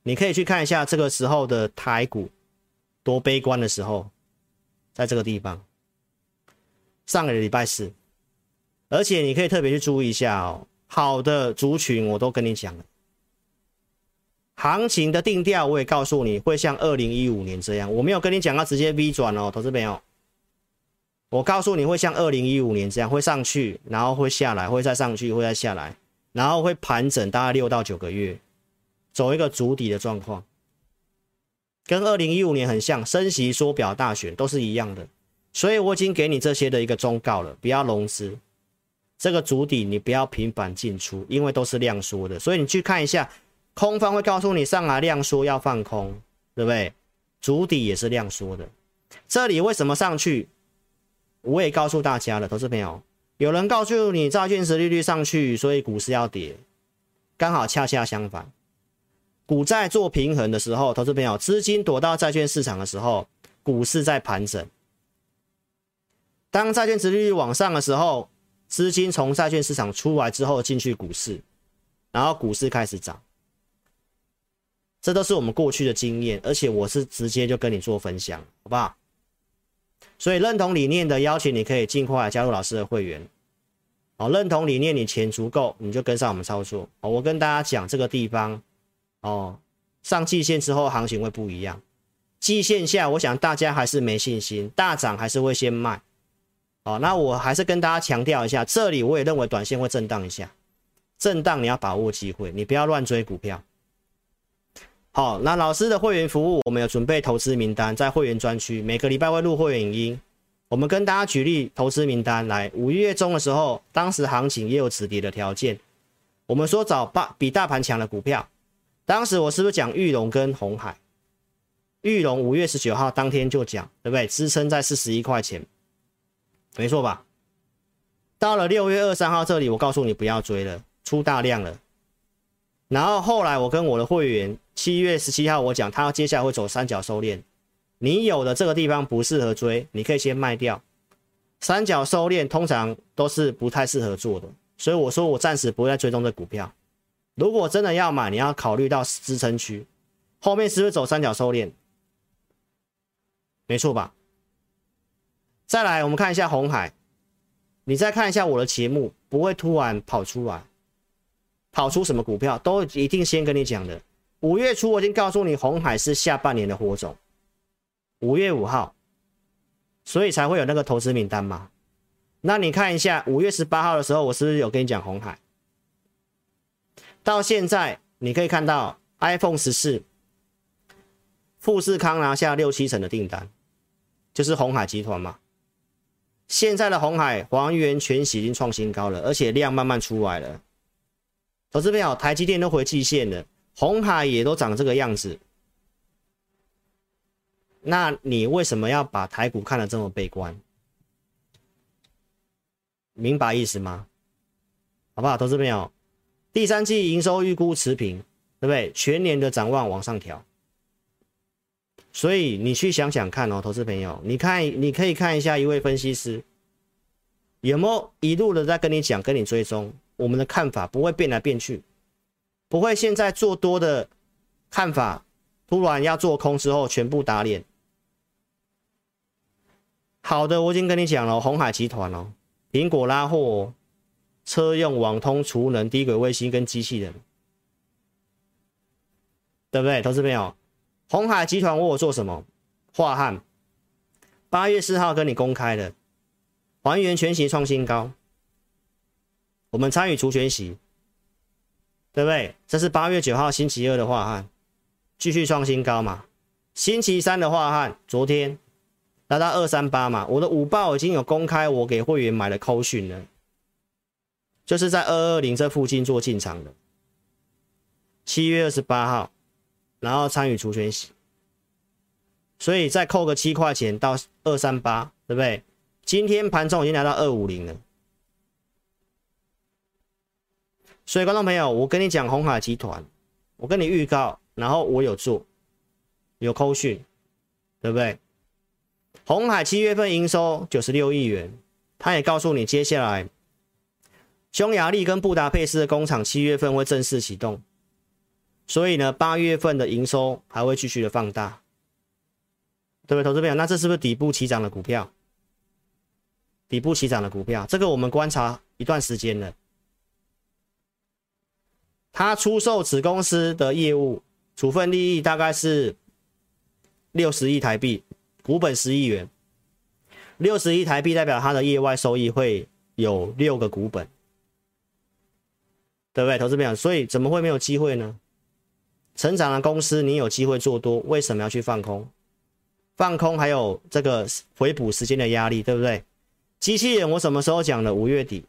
A: 你可以去看一下这个时候的台股多悲观的时候，在这个地方，上个礼拜四，而且你可以特别去注意一下哦。好的族群我都跟你讲了，行情的定调我也告诉你会像二零一五年这样，我没有跟你讲要直接 V 转哦，投资朋友，我告诉你会像二零一五年这样会上去，然后会下来，会再上去，会再下来。然后会盘整大概六到九个月，走一个足底的状况，跟二零一五年很像，升息缩表大选都是一样的，所以我已经给你这些的一个忠告了，不要融资，这个筑底你不要频繁进出，因为都是量缩的，所以你去看一下，空方会告诉你上来量缩要放空，对不对？主底也是量缩的，这里为什么上去？我也告诉大家了，投资朋友。有人告诉你债券殖利率上去，所以股市要跌，刚好恰恰相反，股债做平衡的时候，投资朋友资金躲到债券市场的时候，股市在盘整。当债券值利率往上的时候，资金从债券市场出来之后进去股市，然后股市开始涨。这都是我们过去的经验，而且我是直接就跟你做分享，好不好？所以认同理念的邀请，你可以尽快加入老师的会员。哦，认同理念，你钱足够，你就跟上我们操作。哦，我跟大家讲这个地方，哦，上季线之后行情会不一样。季线下，我想大家还是没信心，大涨还是会先卖。哦，那我还是跟大家强调一下，这里我也认为短线会震荡一下，震荡你要把握机会，你不要乱追股票。好，那老师的会员服务，我们有准备投资名单，在会员专区，每个礼拜会录会员影音。我们跟大家举例投资名单来，五月中的时候，当时行情也有止跌的条件，我们说找大比大盘强的股票。当时我是不是讲玉龙跟红海？玉龙五月十九号当天就讲，对不对？支撑在四十一块钱，没错吧？到了六月二三号这里，我告诉你不要追了，出大量了。然后后来我跟我的会员。七月十七号，我讲他接下来会走三角收敛，你有的这个地方不适合追，你可以先卖掉。三角收敛通常都是不太适合做的，所以我说我暂时不会再追踪这股票。如果真的要买，你要考虑到支撑区，后面是不是走三角收敛？没错吧？再来，我们看一下红海，你再看一下我的节目，不会突然跑出来，跑出什么股票都一定先跟你讲的。五月初我已经告诉你，红海是下半年的火种。五月五号，所以才会有那个投资名单嘛。那你看一下，五月十八号的时候，我是不是有跟你讲红海？到现在你可以看到 iPhone 十四，富士康拿下六七成的订单，就是红海集团嘛。现在的红海还原全息已经创新高了，而且量慢慢出来了。投资朋友，台积电都回季线了。红海也都长这个样子，那你为什么要把台股看得这么悲观？明白意思吗？好不好，投资朋友？第三季营收预估持平，对不对？全年的展望往上调。所以你去想想看哦，投资朋友，你看，你可以看一下一位分析师有没有一路的在跟你讲、跟你追踪，我们的看法不会变来变去，不会现在做多的看法，突然要做空之后全部打脸。好的，我已经跟你讲了，鸿海集团哦，苹果拉货，车用、网通、储能、低轨卫星跟机器人，对不对？投资朋友？鸿海集团我做什么？化汉八月四号跟你公开的，还原全息创新高，我们参与除权息，对不对？这是八月九号星期二的话汉，继续创新高嘛？星期三的话汉，昨天达到二三八嘛？我的五报已经有公开，我给会员买了扣讯了，就是在二二零这附近做进场的，七月二十八号。然后参与除权息，所以再扣个七块钱到二三八，对不对？今天盘中已经来到二五零了。所以观众朋友，我跟你讲鸿海集团，我跟你预告，然后我有做，有扣讯，对不对？鸿海七月份营收九十六亿元，他也告诉你接下来匈牙利跟布达佩斯的工厂七月份会正式启动。所以呢，八月份的营收还会继续的放大，对不对？投资朋友，那这是不是底部起涨的股票？底部起涨的股票，这个我们观察一段时间了。他出售子公司的业务，处分利益大概是六十亿台币，股本十亿元。六十亿台币代表他的业外收益会有六个股本，对不对？投资朋友，所以怎么会没有机会呢？成长的公司，你有机会做多，为什么要去放空？放空还有这个回补时间的压力，对不对？机器人我什么时候讲的？五月底，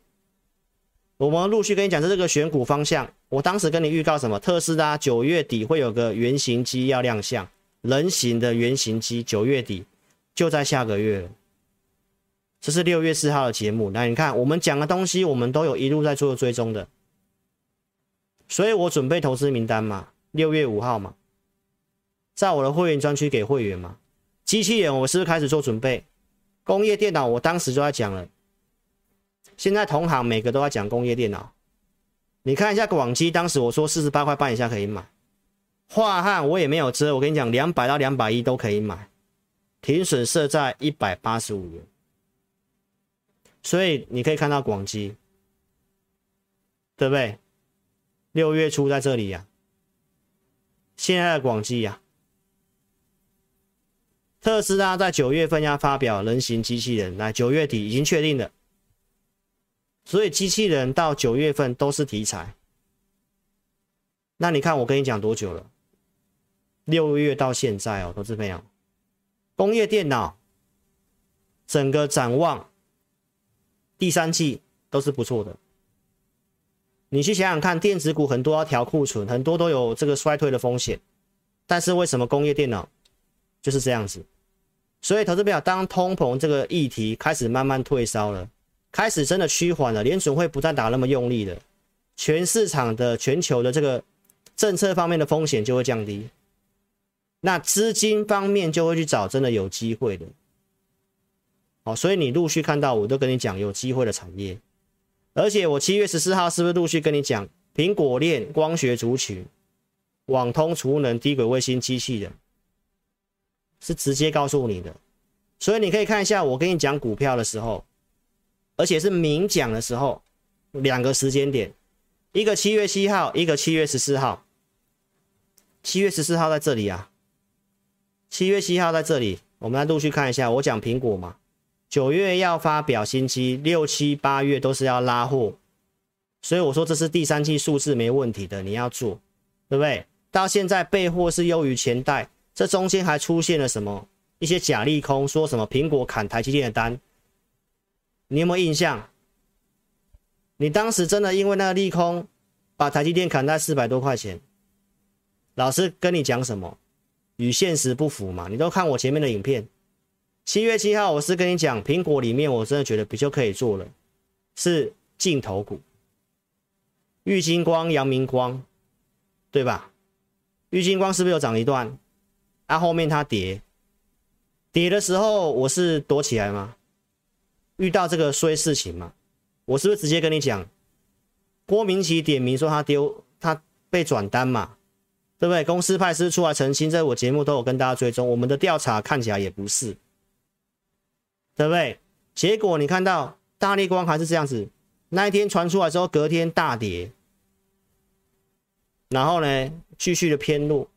A: 我们陆续跟你讲这个选股方向。我当时跟你预告什么？特斯拉九月底会有个原型机要亮相，人形的原型机，九月底就在下个月了。这是六月四号的节目，来你看我们讲的东西，我们都有一路在做追踪的，所以我准备投资名单嘛。六月五号嘛，在我的会员专区给会员嘛。机器人我是不是开始做准备？工业电脑我当时就在讲了。现在同行每个都在讲工业电脑。你看一下广基，当时我说四十八块半以下可以买。樺汉我也没有遮，我跟你讲，两百到两百一都可以买，停损设在一百八十五元。所以你可以看到广基，对不对？六月初在这里呀、啊。现在的广基呀，特斯拉在九月份要发表人形机器人，来九月底已经确定了，所以机器人到九月份都是题材。那你看我跟你讲多久了？六月到现在哦，投资朋友，工业电脑整个展望第三季都是不错的。你去想想看，电子股很多要调库存，很多都有这个衰退的风险。但是为什么工业电脑就是这样子？所以投资朋友，当通膨这个议题开始慢慢退烧了，开始真的趋缓了，联准会不再打那么用力了，全市场的全球的这个政策方面的风险就会降低，那资金方面就会去找真的有机会的。好，所以你陆续看到我都跟你讲有机会的产业。而且我七月十四号是不是陆续跟你讲苹果链、光学族群、网通、储能、低轨卫星、机器人，是直接告诉你的。所以你可以看一下我跟你讲股票的时候，而且是明讲的时候，两个时间点，一个七月七号，一个七月十四号。七月十四号在这里啊，七月七号在这里，我们来陆续看一下。我讲苹果嘛。九月要发表新机，六七八月都是要拉货，所以我说这是第三季数字没问题的，你要做，对不对？到现在备货是优于前代，这中间还出现了什么一些假利空，说什么苹果砍台积电的单，你有没有印象？你当时真的因为那个利空，把台积电砍在四百多块钱，老师跟你讲什么？与现实不符嘛。你都看我前面的影片，七月七号我是跟你讲，苹果里面我真的觉得比较可以做了，是镜头股，玉金光、阳明光，对吧？玉金光是不是有涨一段？啊，后面它跌，跌的时候我是躲起来吗？遇到这个衰事情嘛，我是不是直接跟你讲？郭明奇点名说他丢，他被转单嘛，对不对？公司派司出来澄清，这我节目都有跟大家追踪，我们的调查看起来也不是，对不对？结果你看到大力光还是这样子，那一天传出来之后，隔天大跌，然后呢，继续的偏弱。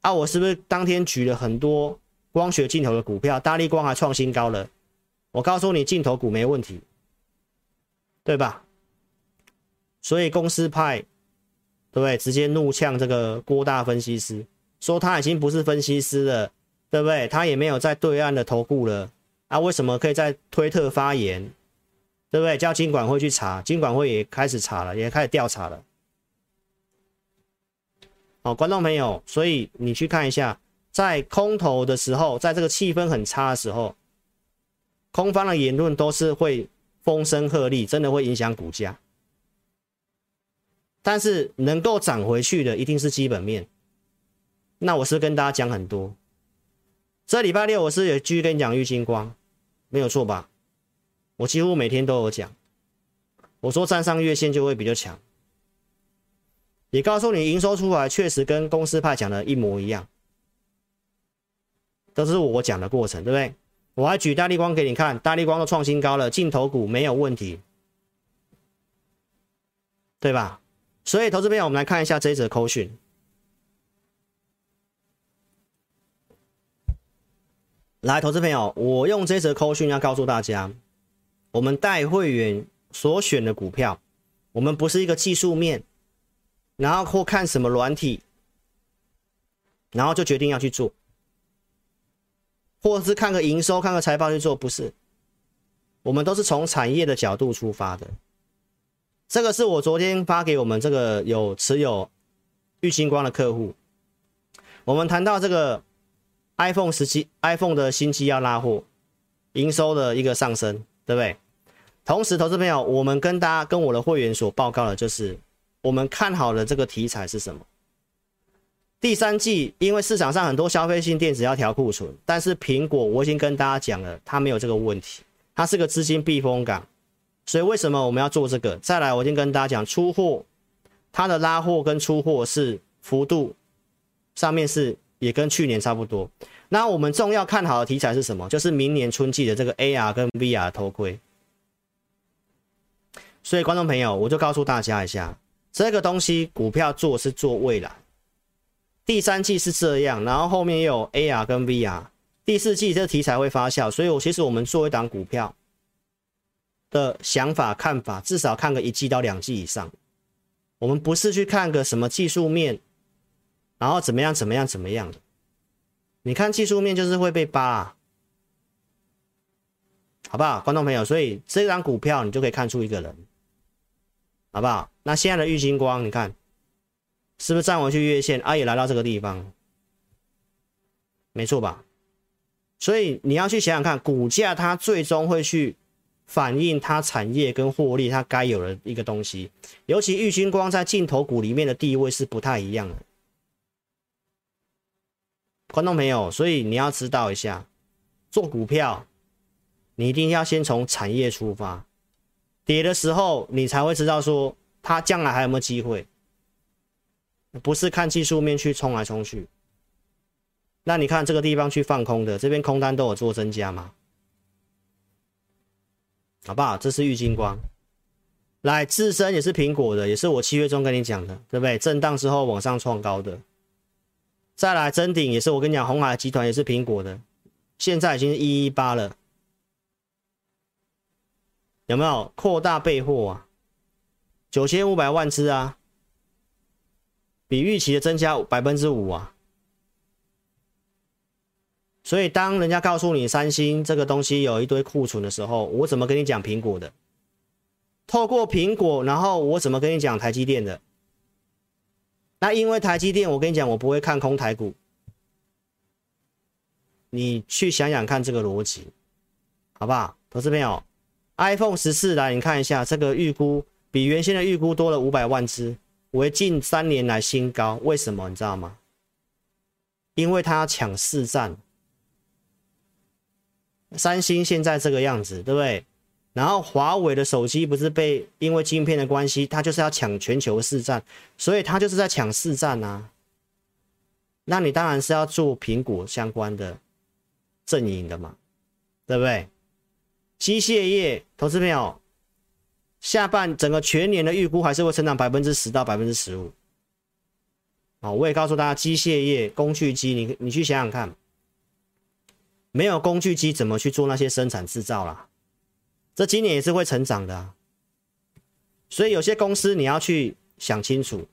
A: 啊，我是不是当天举了很多光学镜头的股票？大力光还创新高了。我告诉你，镜头股没问题，对吧？所以公司派，对不对？直接怒呛这个郭大分析师，说他已经不是分析师了，对不对？他也没有在对岸的投顾了啊？为什么可以在推特发言？对不对？叫金管会去查，金管会也开始查了，也开始调查了。好，观众朋友，所以你去看一下，在空头的时候，在这个气氛很差的时候。空方的言论都是会风声鹤唳，真的会影响股价。但是能够涨回去的一定是基本面。那我是跟大家讲很多。这礼拜六我是也继续跟你讲玉金光，没有错吧？我几乎每天都有讲。我说站上月线就会比较强，也告诉你营收出来确实跟公司派讲的一模一样，都是我讲的过程，对不对？我还举大立光给你看，大立光都创新高了，镜头股没有问题，对吧？所以，投资朋友，我们来看一下这一则扣讯。来，投资朋友，我用这则扣讯要告诉大家，我们带会员所选的股票，我们不是一个技术面，然后或看什么软体，然后就决定要去做。或者是看个营收、看个财报去做，不是，我们都是从产业的角度出发的。这个是我昨天发给我们这个有持有玉晶光的客户，我们谈到这个 iPhone 十七、iPhone 的新机要拉货，营收的一个上升，对不对？同时，投资朋友，我们跟大家、跟我的会员所报告的就是，我们看好的这个题材是什么？第三季，因为市场上很多消费性电子要调库存，但是苹果我已经跟大家讲了，它没有这个问题，它是个资金避风港，所以为什么我们要做这个？再来，我已经跟大家讲，出货它的拉货跟出货是幅度上面是也跟去年差不多。那我们重要看好的题材是什么？就是明年春季的这个 AR 跟 VR 头盔。所以观众朋友，我就告诉大家一下，这个东西股票做是做未来。第三季是这样，然后后面又有 AR 跟 VR，第四季这题材会发酵，所以我其实我们做一档股票的想法看法，至少看个一季到两季以上。我们不是去看个什么技术面，然后怎么样怎么样怎么样的。你看技术面就是会被扒，好不好，观众朋友？所以这档股票你就可以看出一个人，好不好？那现在的玉晶光，你看。是不是站回去月线啊？也来到这个地方，没错吧？所以你要去想想看，股价它最终会去反映它产业跟获利它该有的一个东西。尤其玉金光在镜头股里面的地位是不太一样的，观众朋友，所以你要知道一下，做股票你一定要先从产业出发，跌的时候你才会知道说它将来还有没有机会。不是看技术面去冲来冲去，那你看这个地方去放空的，这边空单都有做增加吗？好不好？这是郁金光，来自身也是苹果的，也是我七月中跟你讲的，对不对？震荡之后往上创高的，再来臻鼎也是我跟你讲，鸿海集团也是苹果的，现在已经是一一八了，有没有扩大备货啊？九千五百万只啊！比预期的增加百分之五啊！所以当人家告诉你三星这个东西有一堆库存的时候，我怎么跟你讲苹果的？透过苹果，然后我怎么跟你讲台积电的？那因为台积电，我跟你讲，我不会看空台股，你去想想看这个逻辑，好不好？投资朋友，iPhone 十四来，你看一下这个预估比原先的预估多了五百万只，为近三年来新高。为什么你知道吗？因为它要抢市占。三星现在这个样子，对不对？然后华为的手机不是被因为晶片的关系，它就是要抢全球市占，所以它就是在抢市占啊。那你当然是要做苹果相关的阵营的嘛，对不对？机械业投资朋友，下半整个全年的预估还是会成长百分之十到百分之十五。啊，我也告诉大家，机械业工具机，你你去想想看。没有工具机怎么去做那些生产制造啦？这今年也是会成长的，所以有些公司你要去想清楚，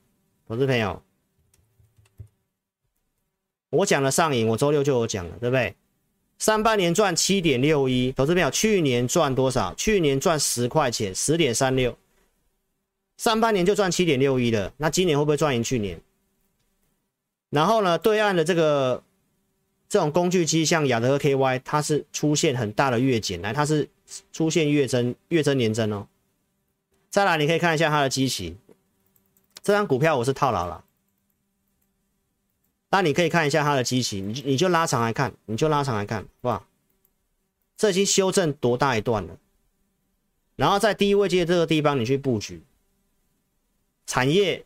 A: 投资朋友，我讲了上影，我周六就有讲了，对不对？上半年赚七点六一，投资朋友，去年赚多少？去年赚十块钱，十点三六，上半年就赚七点六一了，那今年会不会赚赢去年？然后呢，对岸的这个。这种工具机像亚德 KY，它是出现很大的月减，来，它是出现月增、月增年增哦。再来，你可以看一下它的基期，这张股票我是套牢了。那你可以看一下它的基期，你你就拉长来看，你就拉长来看，哇，这已经修正多大一段了？然后在低位阶这个地方，你去布局，产业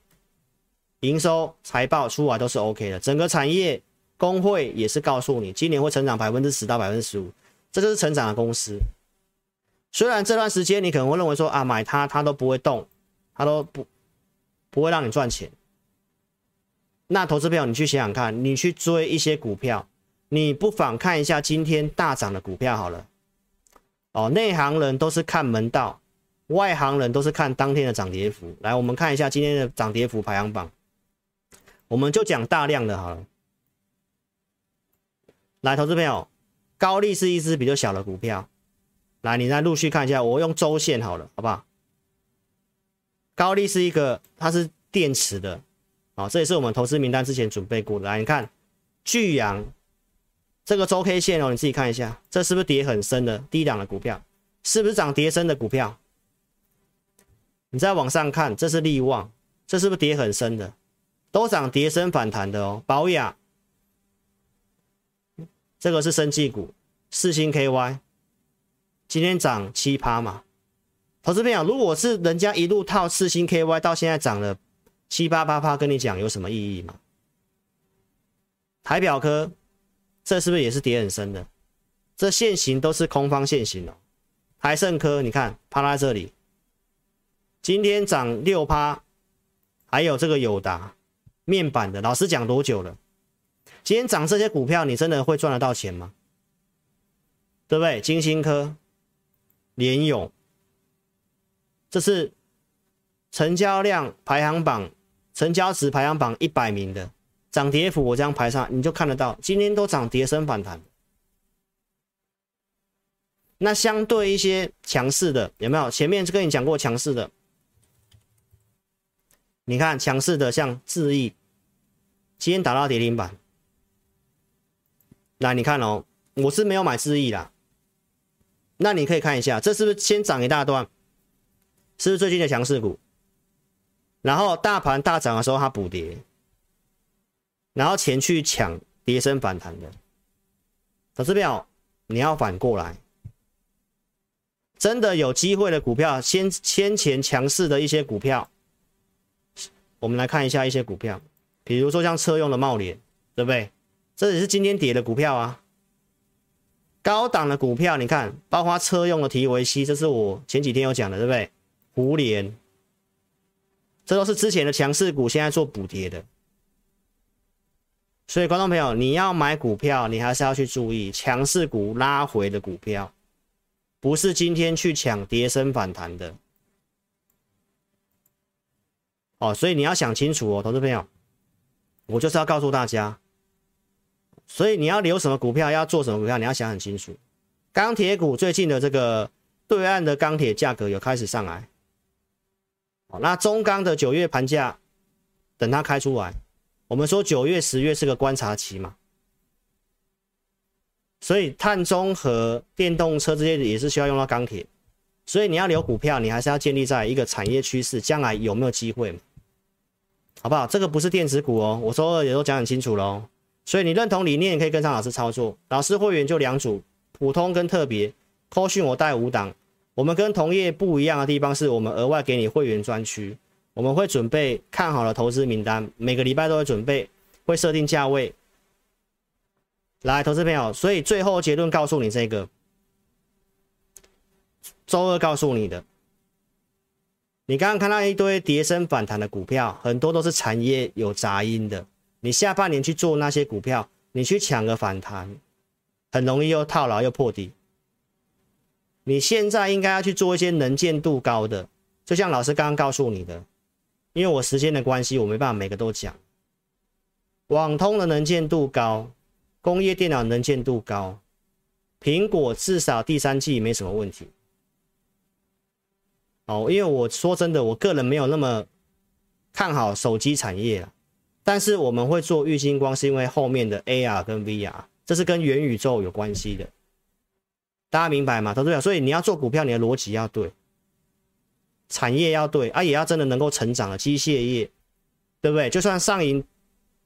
A: 营收财报出来都是 OK 的，整个产业。工会也是告诉你，今年会成长百分之十到百分之十五，这就是成长的公司。虽然这段时间你可能会认为说啊，买它它都不会动，它都不不会让你赚钱。那投资朋友，你去想想看，你去追一些股票，你不妨看一下今天大涨的股票好了。哦，内行人都是看门道，外行人都是看当天的涨跌幅。来，我们看一下今天的涨跌幅排行榜，我们就讲大量的好了。来，投资朋友，高力是一只比较小的股票。来，你再陆续看一下，我用周线好了，好不好？高力是一个，它是电池的，啊，这也是我们投资名单之前准备过的。来，你看，巨阳这个周 K 线哦，你自己看一下，这是不是跌很深的低档的股票？是不是涨跌深的股票？你再往上看，这是利旺，这是不是跌很深的？都涨跌深反弹的哦，宝雅。这个是生技股，四星 KY，今天涨七趴嘛。投资朋友，如果是人家一路套四星 KY 到现在涨了七八八趴，跟你讲有什么意义吗？台表科，这是不是也是跌很深的？这线型都是空方线型哦。台盛科，你看趴在这里，今天涨六趴，还有这个友达面板的，老师讲多久了？今天涨这些股票，你真的会赚得到钱吗？对不对？金星科、联咏，这是成交量排行榜、成交值排行榜一百名的涨跌幅，我这样排上，你就看得到，今天都涨跌升反弹。那相对一些强势的，有没有？前面就跟你讲过强势的，你看强势的像智易，今天打到跌停板。来，你看哦，我是没有买智易啦。那你可以看一下，这是不是先涨一大段？是不是最近的强势股？然后大盘大涨的时候它补跌，然后前去抢跌升反弹的。投资票你要反过来，真的有机会的股票，先先前强势的一些股票，我们来看一下一些股票，比如说像车用的茂联，对不对？这也是今天跌的股票啊，高档的股票，你看，包括车用的提维西，这是我前几天有讲的，对不对？胡连，这都是之前的强势股，现在做补跌的。所以，观众朋友，你要买股票，你还是要去注意强势股拉回的股票，不是今天去抢跌升反弹的。哦，所以你要想清楚哦，投资朋友，我就是要告诉大家。所以你要留什么股票，要做什么股票，你要想很清楚。钢铁股最近的这个对岸的钢铁价格有开始上来，那中钢的九月盘价等它开出来，我们说九月、十月是个观察期嘛。所以碳中和、电动车这些也是需要用到钢铁。所以你要留股票，你还是要建立在一个产业趋势，将来有没有机会，好不好？这个不是电子股哦，我周二也都讲很清楚喽。所以你认同理念，可以跟上老师操作。老师会员就两组，普通跟特别。扣讯我带五档。我们跟同业不一样的地方是我们额外给你会员专区，我们会准备看好的投资名单，每个礼拜都会准备，会设定价位。来，投资朋友，所以最后结论告诉你这个。周二告诉你的，你刚刚看到一堆跌升反弹的股票，很多都是产业有杂音的。你下半年去做那些股票，你去抢个反弹，很容易又套牢又破底。你现在应该要去做一些能见度高的，就像老师刚刚告诉你的，因为我时间的关系，我没办法每个都讲。网通的能见度高，工业电脑能见度高，苹果至少第三季没什么问题。哦，因为我说真的，我个人没有那么看好手机产业了，但是我们会做玉星光，是因为后面的 AR 跟 VR，这是跟元宇宙有关系的，大家明白吗？投资者，所以你要做股票，你的逻辑要对，产业要对啊，也要真的能够成长的机械业，对不对？就算上银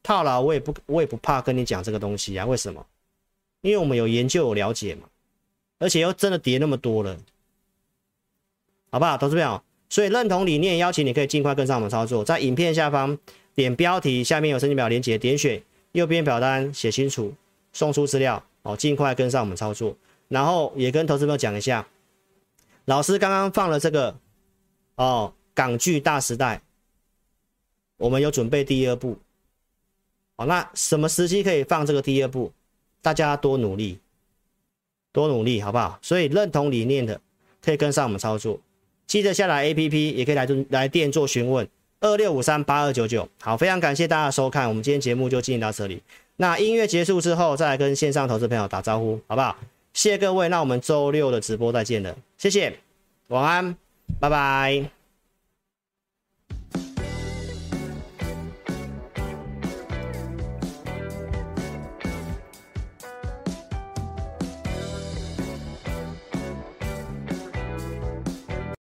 A: 套牢，我也不我也不怕跟你讲这个东西啊。为什么？因为我们有研究有了解嘛，而且又真的跌那么多了。好不好，投资票，所以认同理念，邀请你可以尽快跟上我们操作，在影片下方点标题，下面有申请表连接，点选右边表单写清楚，送出资料哦，尽快跟上我们操作。然后也跟投资朋友讲一下，老师刚刚放了这个哦，港剧大时代，我们有准备第二部，好，那什么时机可以放这个第二部？大家多努力，多努力，好不好？所以认同理念的可以跟上我们操作。记得下载 APP，也可以来来电做询问，二六五三八二九九。好，非常感谢大家收看，我们今天节目就进行到这里。那音乐结束之后，再来跟线上投资朋友打招呼，好不好？谢谢各位，那我们周六的直播再见了，谢谢，晚安，拜拜。